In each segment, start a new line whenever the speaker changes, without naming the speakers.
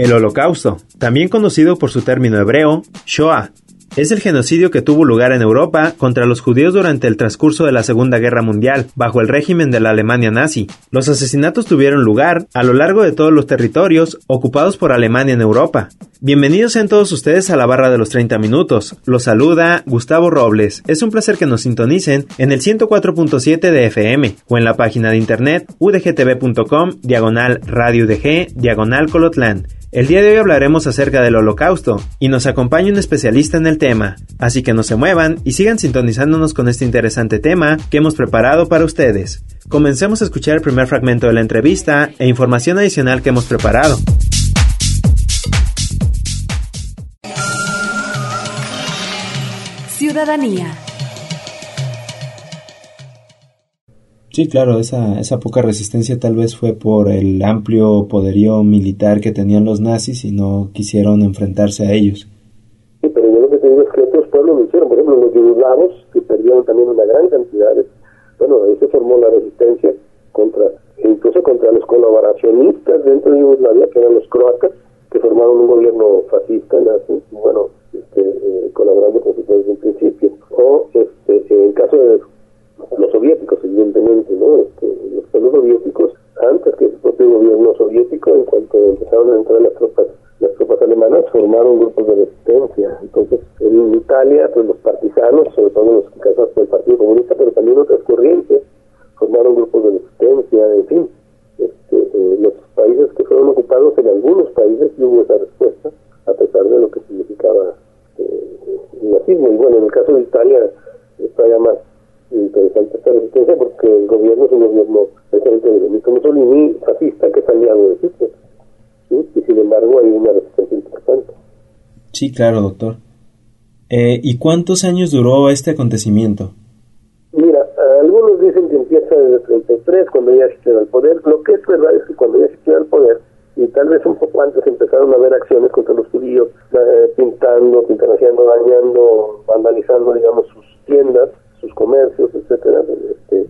El Holocausto, también conocido por su término hebreo, Shoah, es el genocidio que tuvo lugar en Europa contra los judíos durante el transcurso de la Segunda Guerra Mundial, bajo el régimen de la Alemania nazi. Los asesinatos tuvieron lugar a lo largo de todos los territorios ocupados por Alemania en Europa. Bienvenidos sean todos ustedes a la barra de los 30 minutos. Los saluda Gustavo Robles. Es un placer que nos sintonicen en el 104.7 de FM o en la página de internet udgtv.com diagonal radio UDG diagonal Colotlán. El día de hoy hablaremos acerca del holocausto y nos acompaña un especialista en el tema, así que no se muevan y sigan sintonizándonos con este interesante tema que hemos preparado para ustedes. Comencemos a escuchar el primer fragmento de la entrevista e información adicional que hemos preparado.
Ciudadanía.
Sí, claro, esa, esa poca resistencia tal vez fue por el amplio poderío militar que tenían los nazis y no quisieron enfrentarse a ellos.
Sí, pero yo lo que te digo es que otros pueblos lo hicieron. Por ejemplo, los yugoslavos, que perdieron también una gran cantidad. Bueno, ahí se formó la resistencia contra, incluso contra los colaboracionistas dentro de Yugoslavia, que eran los croatas, que formaron un gobierno fascista, bueno, este, eh, colaborando con Hitler desde un principio. O este, en caso de
claro, doctor. Eh, ¿Y cuántos años duró este acontecimiento?
Mira, algunos dicen que empieza desde el 33, cuando ya Hitler al poder. Lo que es verdad es que cuando ya Hitler al poder, y tal vez un poco antes empezaron a haber acciones contra los judíos, eh, pintando, pintanajeando, dañando, vandalizando, digamos, sus tiendas, sus comercios, etcétera. Este,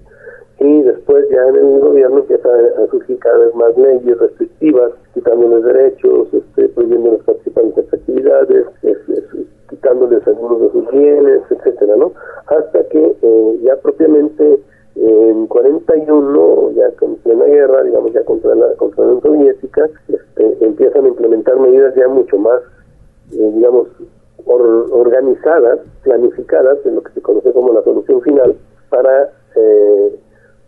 y después ya en el gobierno empieza a surgir cada vez más leyes restrictivas, quitándoles derechos, este, prohibiéndoles participar en estas actividades, es, es, quitándoles algunos de sus bienes, etcétera, ¿no? Hasta que eh, ya propiamente en 41, ya con plena guerra, digamos ya contra la, contra la Unión Soviética, este, empiezan a implementar medidas ya mucho más, eh, digamos, or, organizadas, planificadas, en lo que se conoce como la solución final, para eh,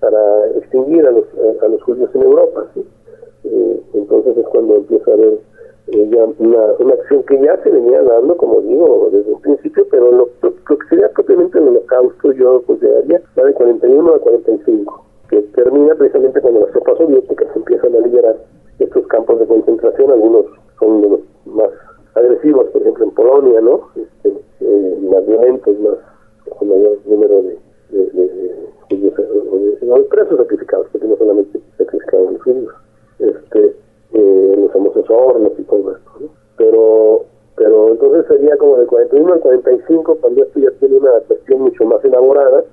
para extinguir a los, a, los judíos en Europa. ¿sí? Eh, entonces es cuando empieza a haber eh, ya una, una acción que ya se venía dando, como digo, desde un principio, pero lo, lo, que sería propiamente el holocausto, yo consideraría la de 41 a 45, que termina precisamente cuando las tropas soviéticas empiezan a liberar estos campos de concentración, algunos son de los más agresivos, por ejemplo en Polonia, ¿no? Este, eh, más violentos, más con mayor número de, de, de, judíos no, presos sacrificados, porque no solamente sacrificaban los judíos, este, eh, los famosos hornos y todo esto. Pero, pero entonces sería como de 41 al 45, cuando esto ya tiene una cuestión mucho más elaborada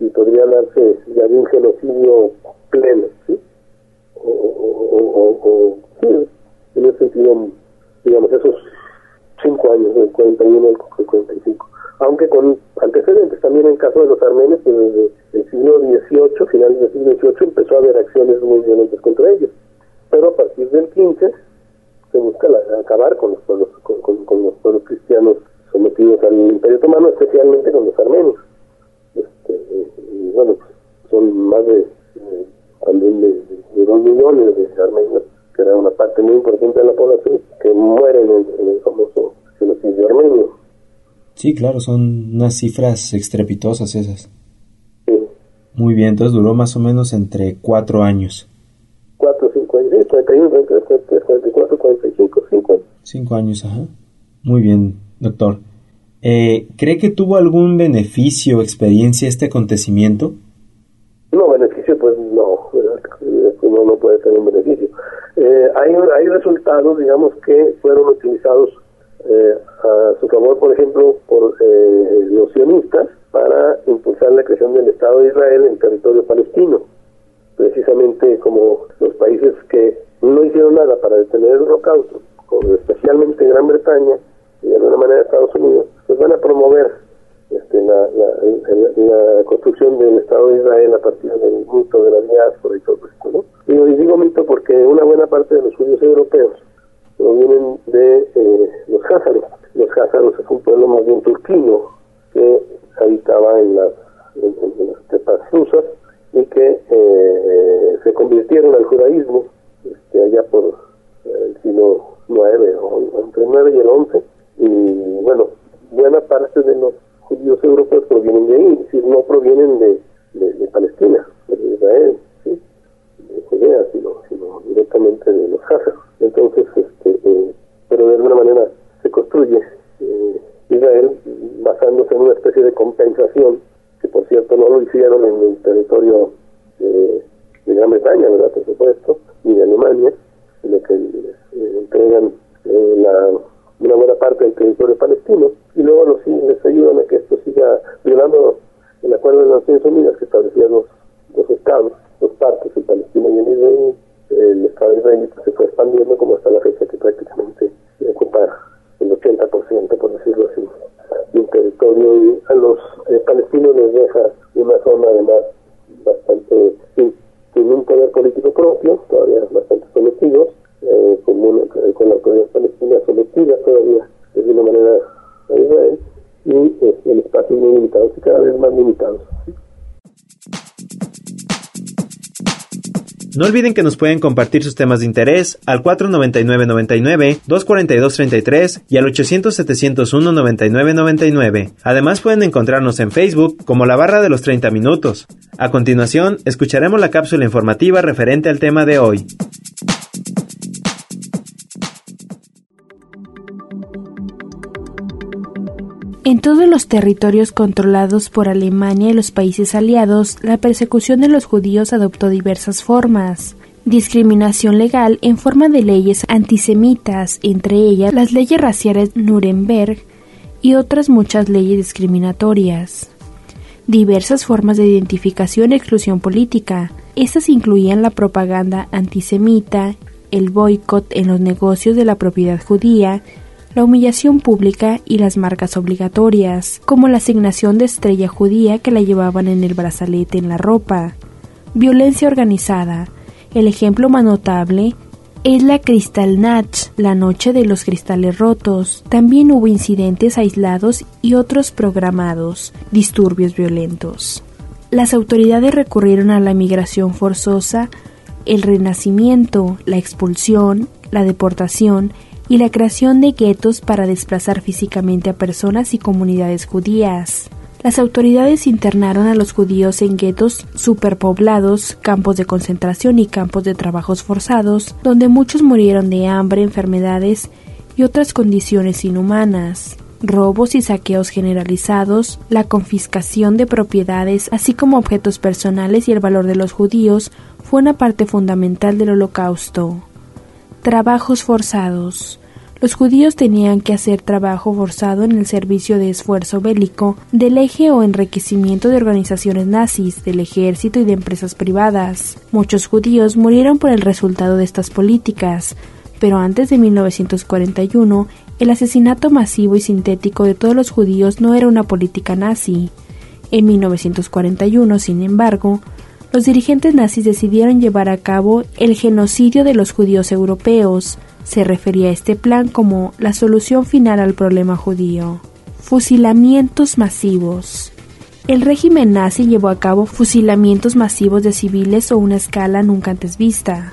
y podría darse ya de un genocidio pleno, ¿sí? O, o, o, o sí, en ese sentido, digamos, esos cinco años, del 41 al 45 aunque con antecedentes también en el caso de los armenios, que desde el siglo XVIII, finales del siglo XVIII, empezó a haber acciones muy violentas contra ellos. Pero a partir del XV se busca la, acabar con los pueblos con, con, con, los pueblos cristianos sometidos al Imperio Otomano, especialmente con los armenios. Este, y bueno, pues, son más de eh, también de, de, de, dos millones de armenios, que era una parte muy importante de la población, que mueren en, en el famoso genocidio armenio.
Sí, claro, son unas cifras estrepitosas esas.
Sí.
Muy bien, entonces duró más o menos entre cuatro años.
Cuatro, cinco años, sí, 41, 43, 43, 44, 45, cinco años.
Cinco años, ajá. Muy bien, doctor. Eh, ¿Cree que tuvo algún beneficio o experiencia este acontecimiento?
No, beneficio, pues no, no, no puede tener un beneficio. Eh, hay, hay resultados, digamos, que fueron utilizados eh, su favor, por ejemplo, por eh, los sionistas para impulsar la creación del Estado de Israel en territorio palestino. Precisamente como los países que no hicieron nada para detener el holocausto, especialmente Gran Bretaña y de alguna manera Estados Unidos, pues van a promover este, la, la, construcción del Estado de Israel a partir del mito de la diáspora y todo esto. ¿no? y digo mito porque una buena parte de los judíos europeos provienen de eh, los házaros. Los házaros es un pueblo más bien turquino que habitaba en las, en, rusas y que eh, se convirtieron al judaísmo este, allá por el siglo IX, o entre el 9 y el 11. Y bueno, buena parte de los judíos europeos provienen de ahí, es no provienen de, de, Palestina, de Israel, de Judea, sino, sino directamente de los házaros. Entonces, este, eh, pero de alguna manera se construye eh, Israel basándose en una especie de compensación, que por cierto no lo hicieron en el territorio de, Gran Bretaña, ¿verdad? Por supuesto, ni de Alemania, sino que eh, entregan la, una buena parte del territorio palestino y luego los, les ayudan a que esto siga violando el acuerdo de las Naciones Unidas que establecía dos, dos estados, dos partes, el palestino y el israelí el Estado israelita se fue expandiendo como hasta la fecha que prácticamente ocupa el 80%, por decirlo así, del territorio y a los eh, palestinos les deja una zona además bastante sin, un poder político propio, todavía bastante sometidos, eh, con, eh, con la autoridad palestina sometida todavía de una manera a Israel y el espacio muy limitado y cada vez más limitados.
No olviden que nos pueden compartir sus temas de interés al 499-99, 242-33 y al 800-701-9999. Además pueden encontrarnos en Facebook como la barra de los 30 minutos. A continuación, escucharemos la cápsula informativa referente al tema de hoy.
En todos los territorios controlados por Alemania y los países aliados, la persecución de los judíos adoptó diversas formas. Discriminación legal en forma de leyes antisemitas, entre ellas las leyes raciales Nuremberg y otras muchas leyes discriminatorias. Diversas formas de identificación y exclusión política. Estas incluían la propaganda antisemita, el boicot en los negocios de la propiedad judía, la humillación pública y las marcas obligatorias, como la asignación de estrella judía que la llevaban en el brazalete en la ropa. Violencia organizada. El ejemplo más notable es la Kristallnacht, la noche de los cristales rotos. También hubo incidentes aislados y otros programados, disturbios violentos. Las autoridades recurrieron a la migración forzosa, el renacimiento, la expulsión, la deportación y la creación de guetos para desplazar físicamente a personas y comunidades judías. Las autoridades internaron a los judíos en guetos superpoblados, campos de concentración y campos de trabajos forzados, donde muchos murieron de hambre, enfermedades y otras condiciones inhumanas. Robos y saqueos generalizados, la confiscación de propiedades, así como objetos personales y el valor de los judíos, fue una parte fundamental del holocausto. Trabajos forzados. Los judíos tenían que hacer trabajo forzado en el servicio de esfuerzo bélico del eje o enriquecimiento de organizaciones nazis, del ejército y de empresas privadas. Muchos judíos murieron por el resultado de estas políticas, pero antes de 1941 el asesinato masivo y sintético de todos los judíos no era una política nazi. En 1941, sin embargo, los dirigentes nazis decidieron llevar a cabo el genocidio de los judíos europeos. Se refería a este plan como la solución final al problema judío. Fusilamientos masivos. El régimen nazi llevó a cabo fusilamientos masivos de civiles o una escala nunca antes vista.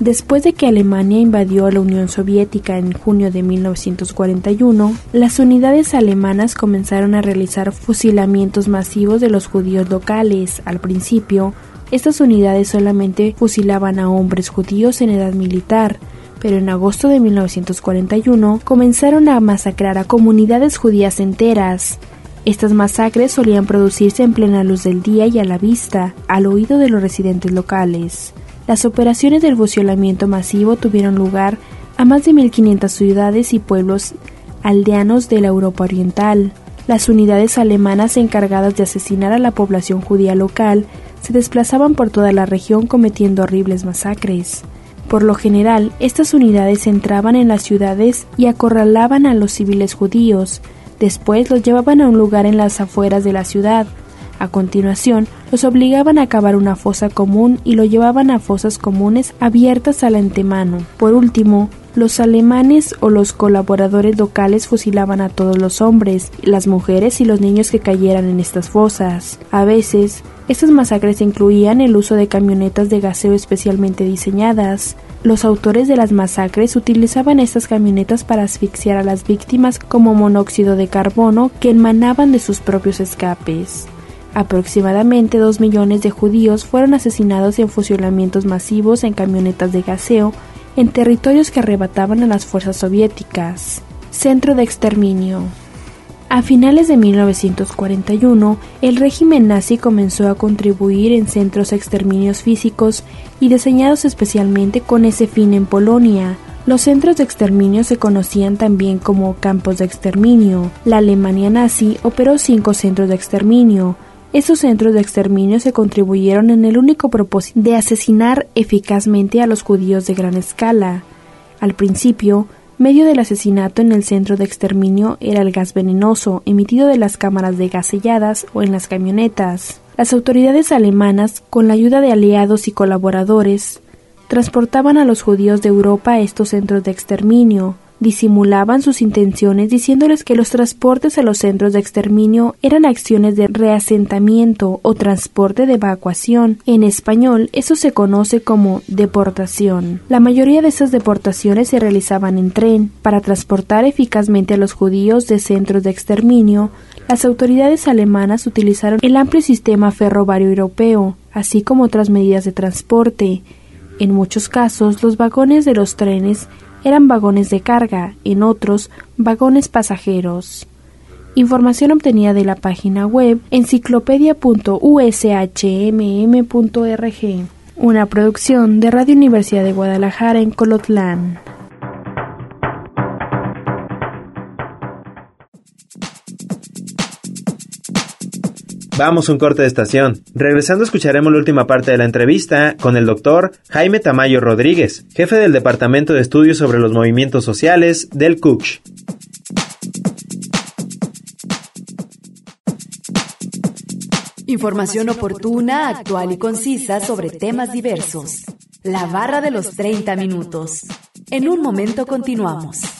Después de que Alemania invadió a la Unión Soviética en junio de 1941, las unidades alemanas comenzaron a realizar fusilamientos masivos de los judíos locales. Al principio, estas unidades solamente fusilaban a hombres judíos en edad militar, pero en agosto de 1941 comenzaron a masacrar a comunidades judías enteras. Estas masacres solían producirse en plena luz del día y a la vista, al oído de los residentes locales. Las operaciones del fusilamiento masivo tuvieron lugar a más de 1.500 ciudades y pueblos aldeanos de la Europa Oriental. Las unidades alemanas encargadas de asesinar a la población judía local se desplazaban por toda la región cometiendo horribles masacres. Por lo general, estas unidades entraban en las ciudades y acorralaban a los civiles judíos, después los llevaban a un lugar en las afueras de la ciudad, a continuación, los obligaban a cavar una fosa común y lo llevaban a fosas comunes abiertas al antemano. Por último, los alemanes o los colaboradores locales fusilaban a todos los hombres, las mujeres y los niños que cayeran en estas fosas. A veces, estas masacres incluían el uso de camionetas de gaseo especialmente diseñadas. Los autores de las masacres utilizaban estas camionetas para asfixiar a las víctimas como monóxido de carbono que emanaban de sus propios escapes. Aproximadamente dos millones de judíos fueron asesinados en fusilamientos masivos en camionetas de gaseo en territorios que arrebataban a las fuerzas soviéticas. Centro de exterminio. A finales de 1941, el régimen nazi comenzó a contribuir en centros exterminios físicos y diseñados especialmente con ese fin en Polonia. Los centros de exterminio se conocían también como campos de exterminio. La Alemania nazi operó cinco centros de exterminio, estos centros de exterminio se contribuyeron en el único propósito de asesinar eficazmente a los judíos de gran escala. Al principio, medio del asesinato en el centro de exterminio era el gas venenoso emitido de las cámaras de gas selladas o en las camionetas. Las autoridades alemanas, con la ayuda de aliados y colaboradores, transportaban a los judíos de Europa a estos centros de exterminio, disimulaban sus intenciones diciéndoles que los transportes a los centros de exterminio eran acciones de reasentamiento o transporte de evacuación. En español, eso se conoce como deportación. La mayoría de esas deportaciones se realizaban en tren. Para transportar eficazmente a los judíos de centros de exterminio, las autoridades alemanas utilizaron el amplio sistema ferroviario europeo, así como otras medidas de transporte. En muchos casos, los vagones de los trenes eran vagones de carga, en otros vagones pasajeros. Información obtenida de la página web enciclopedia.ushmm.org, una producción de Radio Universidad de Guadalajara en Colotlán.
Vamos un corte de estación. Regresando escucharemos la última parte de la entrevista con el doctor Jaime Tamayo Rodríguez, jefe del Departamento de Estudios sobre los Movimientos Sociales del CUCH.
Información oportuna, actual y concisa sobre temas diversos. La barra de los 30 minutos. En un momento continuamos.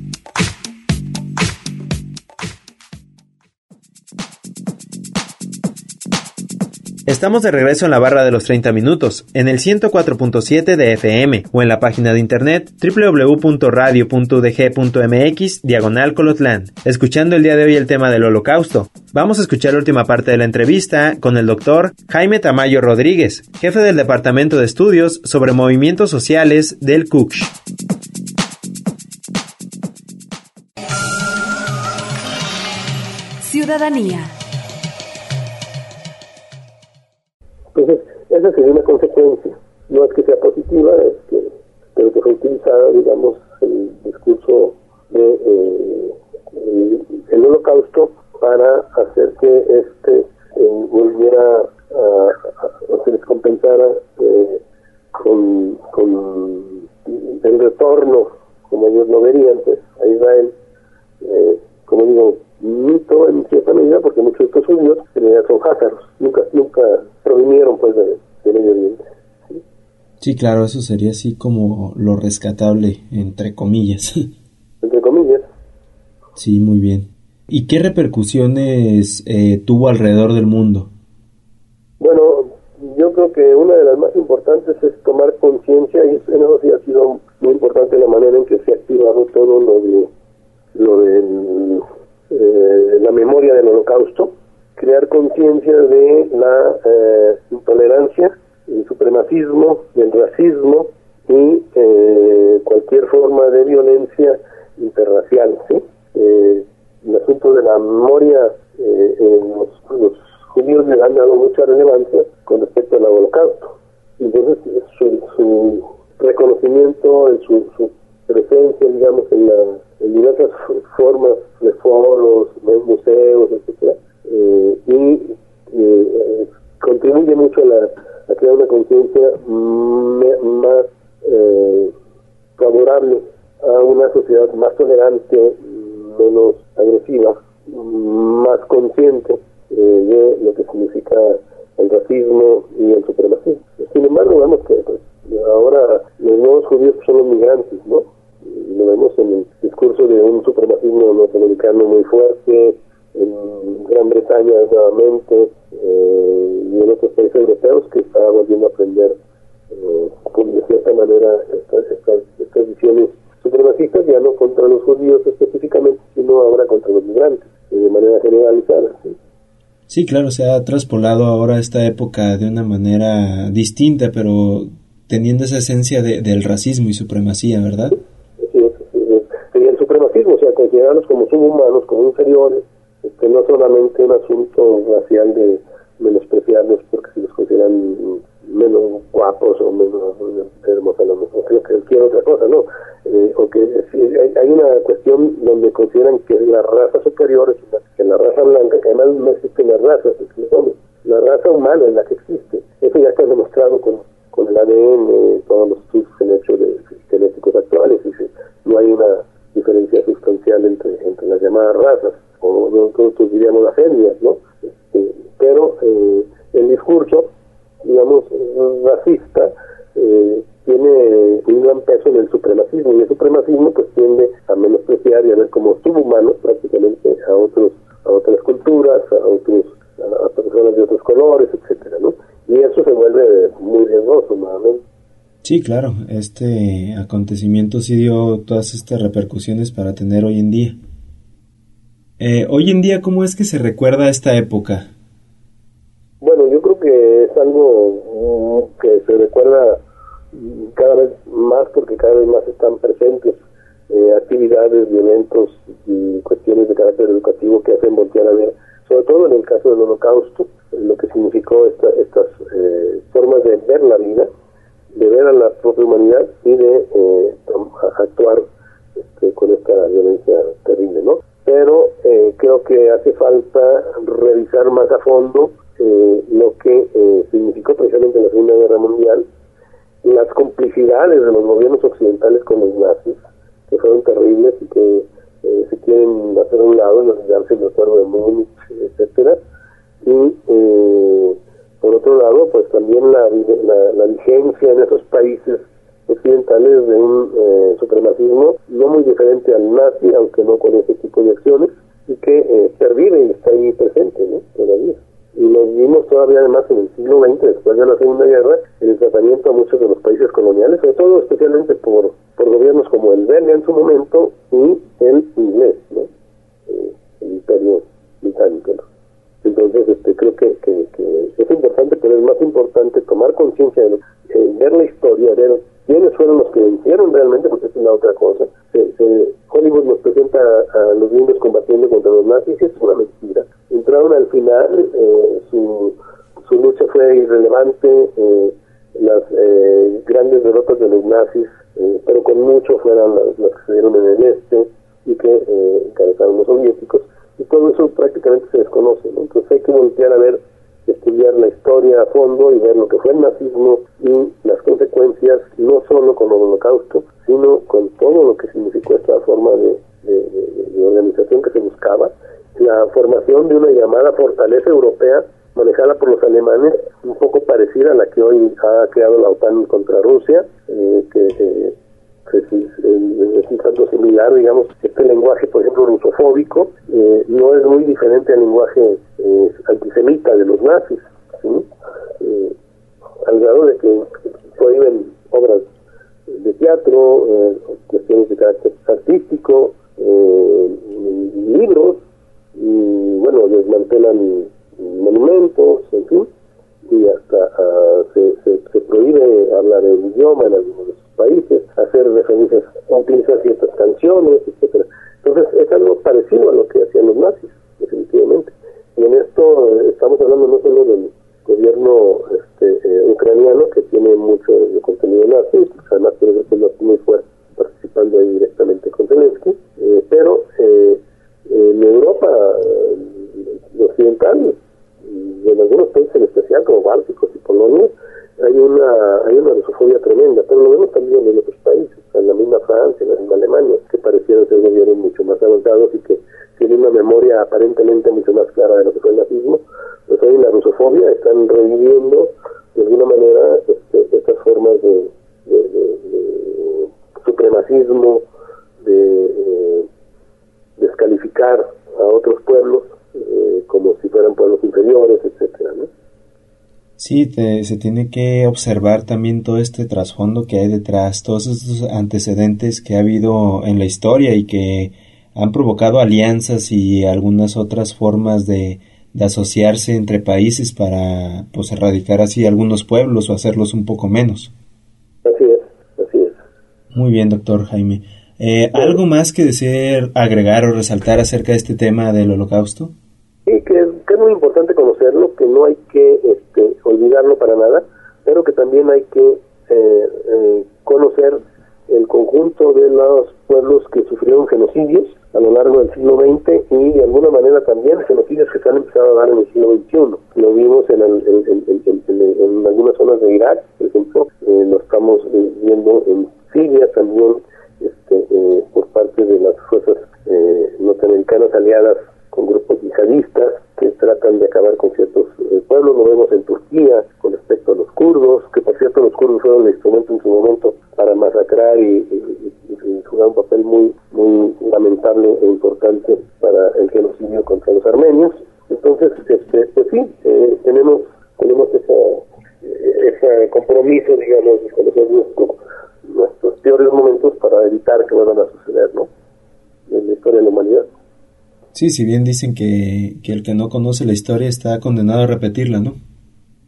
Estamos de regreso en la barra de los 30 minutos, en el 104.7 de FM o en la página de internet www.radio.udg.mx diagonal Colotlán, escuchando el día de hoy el tema del holocausto. Vamos a escuchar la última parte de la entrevista con el doctor Jaime Tamayo Rodríguez, jefe del Departamento de Estudios sobre Movimientos Sociales del CUCH.
Ciudadanía.
Entonces, esa sería una consecuencia. No es que sea positiva, es que, pero que fue utilizada, digamos, el discurso de eh, el, holocausto para hacer que este eh, volviera a, se les compensara eh, con, con el retorno, como ellos lo verían, pues, a Israel, como digo, mito en cierta medida porque muchos de estos judíos son házaros, nunca, nunca provinieron pues de, de Medio Oriente.
¿sí? claro, eso sería así como lo rescatable, entre comillas.
Entre comillas.
Sí, muy bien. ¿Y qué repercusiones eh, tuvo alrededor del mundo?
Bueno, yo creo que una de las más importantes es tomar conciencia y en eso sí ha sido muy importante la manera en que se ha activado todo lo de memoria del holocausto, crear conciencia de la eh, intolerancia, el supremacismo, del racismo y eh, cualquier forma de violencia interracial. ¿sí? Eh, el asunto de la memoria, eh, los, los, judíos le han dado mucha relevancia con respecto al holocausto. Entonces, su, su reconocimiento, su, su presencia, digamos, en, la, en diversas formas de foros, de museos, etcétera, eh, y eh, contribuye mucho a, la, a crear una conciencia más eh, favorable a una sociedad más tolerante, menos agresiva, más consciente eh, de lo que significa el racismo y el supremacismo. Sí,
claro, se ha traspolado ahora esta época de una manera distinta, pero teniendo esa esencia de, del racismo y supremacía, ¿verdad?
Sí, sí, y el supremacismo, o sea, considerarlos como subhumanos, como inferiores, este, no solamente un asunto racial de menospreciarlos porque si los consideran menos guapos o menos enfermos a que cualquier otra cosa, ¿no? Eh, o que hay, hay, una cuestión donde consideran que la raza superior es una, que la raza además pues, no existen las razas, existen la raza humana en la que existe.
Claro, este acontecimiento sí dio todas estas repercusiones para tener hoy en día. Eh, hoy en día, ¿cómo es que se recuerda esta época?
Se tiene que
observar también todo este trasfondo que hay detrás, todos estos antecedentes que ha habido en la historia y que han provocado alianzas y algunas otras formas de, de asociarse entre países para pues erradicar así algunos pueblos o hacerlos un poco menos.
Así es, así es.
Muy bien, doctor Jaime. Eh, ¿Algo más que desear agregar o resaltar acerca de este tema del holocausto?
Sí, que, es muy importante conocerlo, que no hay que olvidarlo para nada, pero que también hay que eh, eh, conocer el conjunto de los pueblos que sufrieron genocidios a lo largo del siglo XX y de alguna manera también genocidios que se han empezado a dar en el siglo XXI. Lo vimos en, en algunas zonas de Irak, por ejemplo, lo estamos viendo en Siria también, este, eh, por parte de las fuerzas eh, norteamericanas aliadas con grupos tratan de acabar con ciertos eh, pueblos. Lo vemos en Turquía con respecto a los kurdos, que por cierto los kurdos fueron el instrumento en su momento para masacrar y, jugar un papel muy muy lamentable e importante para el genocidio contra los armenios. Entonces, este, pues sí, tenemos tenemos ese compromiso, digamos, de conocer nuestros peores momentos para evitar que vuelvan a suceder, ¿no? En la historia de la humanidad.
Sí, si bien dicen que, que el que no conoce la historia está condenado a repetirla, ¿no?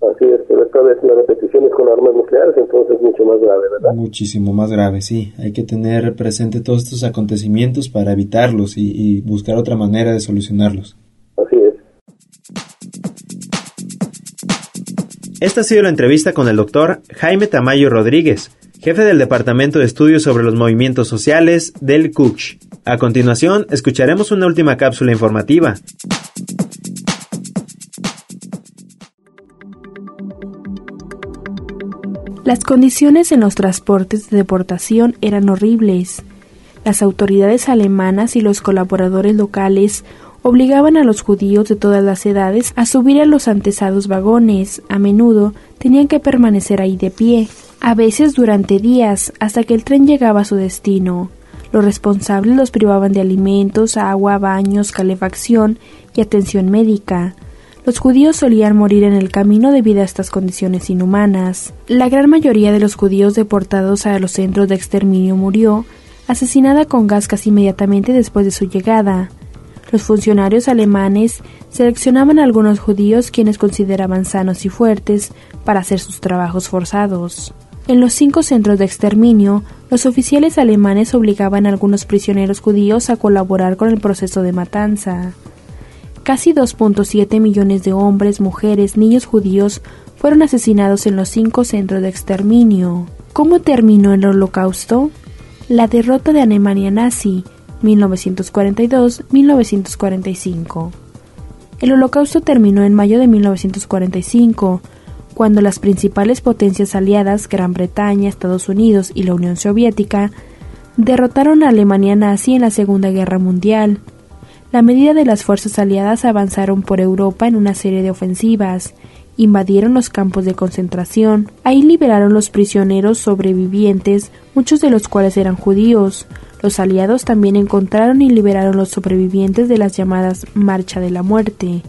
Así es, pero esta vez la repetición es con armas nucleares, entonces es mucho más grave, ¿verdad?
Muchísimo más grave, sí. Hay que tener presente todos estos acontecimientos para evitarlos y, y buscar otra manera de solucionarlos.
Así es.
Esta ha sido la entrevista con el doctor Jaime Tamayo Rodríguez, jefe del Departamento de Estudios sobre los Movimientos Sociales del CUCH. A continuación, escucharemos una última cápsula informativa.
Las condiciones en los transportes de deportación eran horribles. Las autoridades alemanas y los colaboradores locales obligaban a los judíos de todas las edades a subir a los antesados vagones. A menudo tenían que permanecer ahí de pie, a veces durante días, hasta que el tren llegaba a su destino. Los responsables los privaban de alimentos, agua, baños, calefacción y atención médica. Los judíos solían morir en el camino debido a estas condiciones inhumanas. La gran mayoría de los judíos deportados a los centros de exterminio murió, asesinada con gas casi inmediatamente después de su llegada. Los funcionarios alemanes seleccionaban a algunos judíos quienes consideraban sanos y fuertes para hacer sus trabajos forzados. En los cinco centros de exterminio, los oficiales alemanes obligaban a algunos prisioneros judíos a colaborar con el proceso de matanza. Casi 2.7 millones de hombres, mujeres, niños judíos fueron asesinados en los cinco centros de exterminio. ¿Cómo terminó el holocausto? La derrota de Alemania nazi, 1942-1945. El holocausto terminó en mayo de 1945, cuando las principales potencias aliadas, Gran Bretaña, Estados Unidos y la Unión Soviética, derrotaron a Alemania nazi en la Segunda Guerra Mundial. La medida de las fuerzas aliadas avanzaron por Europa en una serie de ofensivas, invadieron los campos de concentración, ahí liberaron los prisioneros sobrevivientes, muchos de los cuales eran judíos. Los aliados también encontraron y liberaron los sobrevivientes de las llamadas Marcha de la Muerte,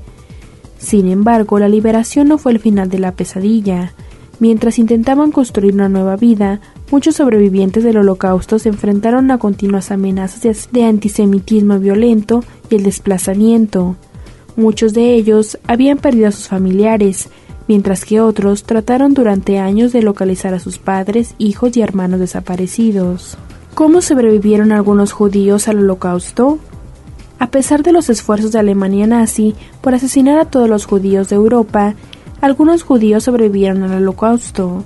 sin embargo, la liberación no fue el final de la pesadilla. Mientras intentaban construir una nueva vida, Muchos sobrevivientes del holocausto se enfrentaron a continuas amenazas de antisemitismo violento y el desplazamiento. Muchos de ellos habían perdido a sus familiares, mientras que otros trataron durante años de localizar a sus padres, hijos y hermanos desaparecidos. ¿Cómo sobrevivieron algunos judíos al holocausto? A pesar de los esfuerzos de Alemania nazi por asesinar a todos los judíos de Europa, algunos judíos sobrevivieron al holocausto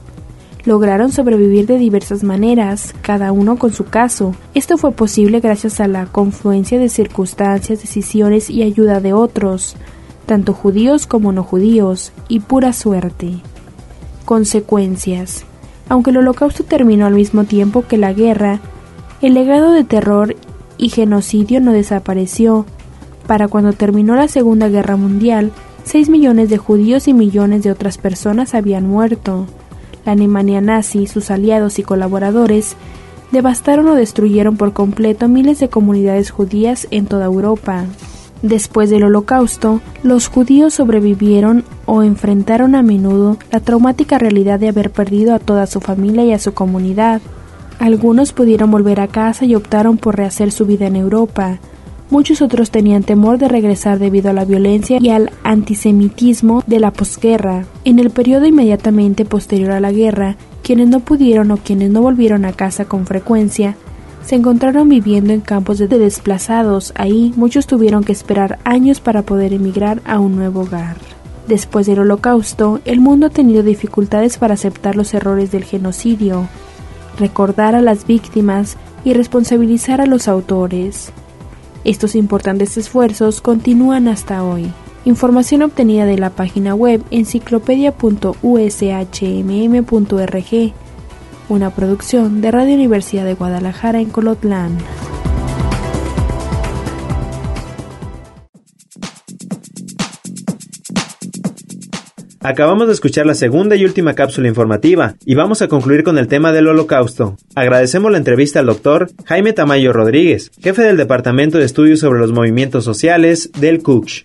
lograron sobrevivir de diversas maneras, cada uno con su caso. Esto fue posible gracias a la confluencia de circunstancias, decisiones y ayuda de otros, tanto judíos como no judíos, y pura suerte. Consecuencias. Aunque el holocausto terminó al mismo tiempo que la guerra, el legado de terror y genocidio no desapareció. Para cuando terminó la Segunda Guerra Mundial, 6 millones de judíos y millones de otras personas habían muerto. La Alemania nazi, sus aliados y colaboradores devastaron o destruyeron por completo miles de comunidades judías en toda Europa. Después del Holocausto, los judíos sobrevivieron o enfrentaron a menudo la traumática realidad de haber perdido a toda su familia y a su comunidad. Algunos pudieron volver a casa y optaron por rehacer su vida en Europa, Muchos otros tenían temor de regresar debido a la violencia y al antisemitismo de la posguerra. En el periodo inmediatamente posterior a la guerra, quienes no pudieron o quienes no volvieron a casa con frecuencia, se encontraron viviendo en campos de desplazados. Ahí muchos tuvieron que esperar años para poder emigrar a un nuevo hogar. Después del holocausto, el mundo ha tenido dificultades para aceptar los errores del genocidio, recordar a las víctimas y responsabilizar a los autores. Estos importantes esfuerzos continúan hasta hoy. Información obtenida de la página web enciclopedia.ushmm.org, una producción de Radio Universidad de Guadalajara en Colotlán.
Acabamos de escuchar la segunda y última cápsula informativa y vamos a concluir con el tema del holocausto. Agradecemos la entrevista al doctor Jaime Tamayo Rodríguez, jefe del Departamento de Estudios sobre los Movimientos Sociales del CUCH.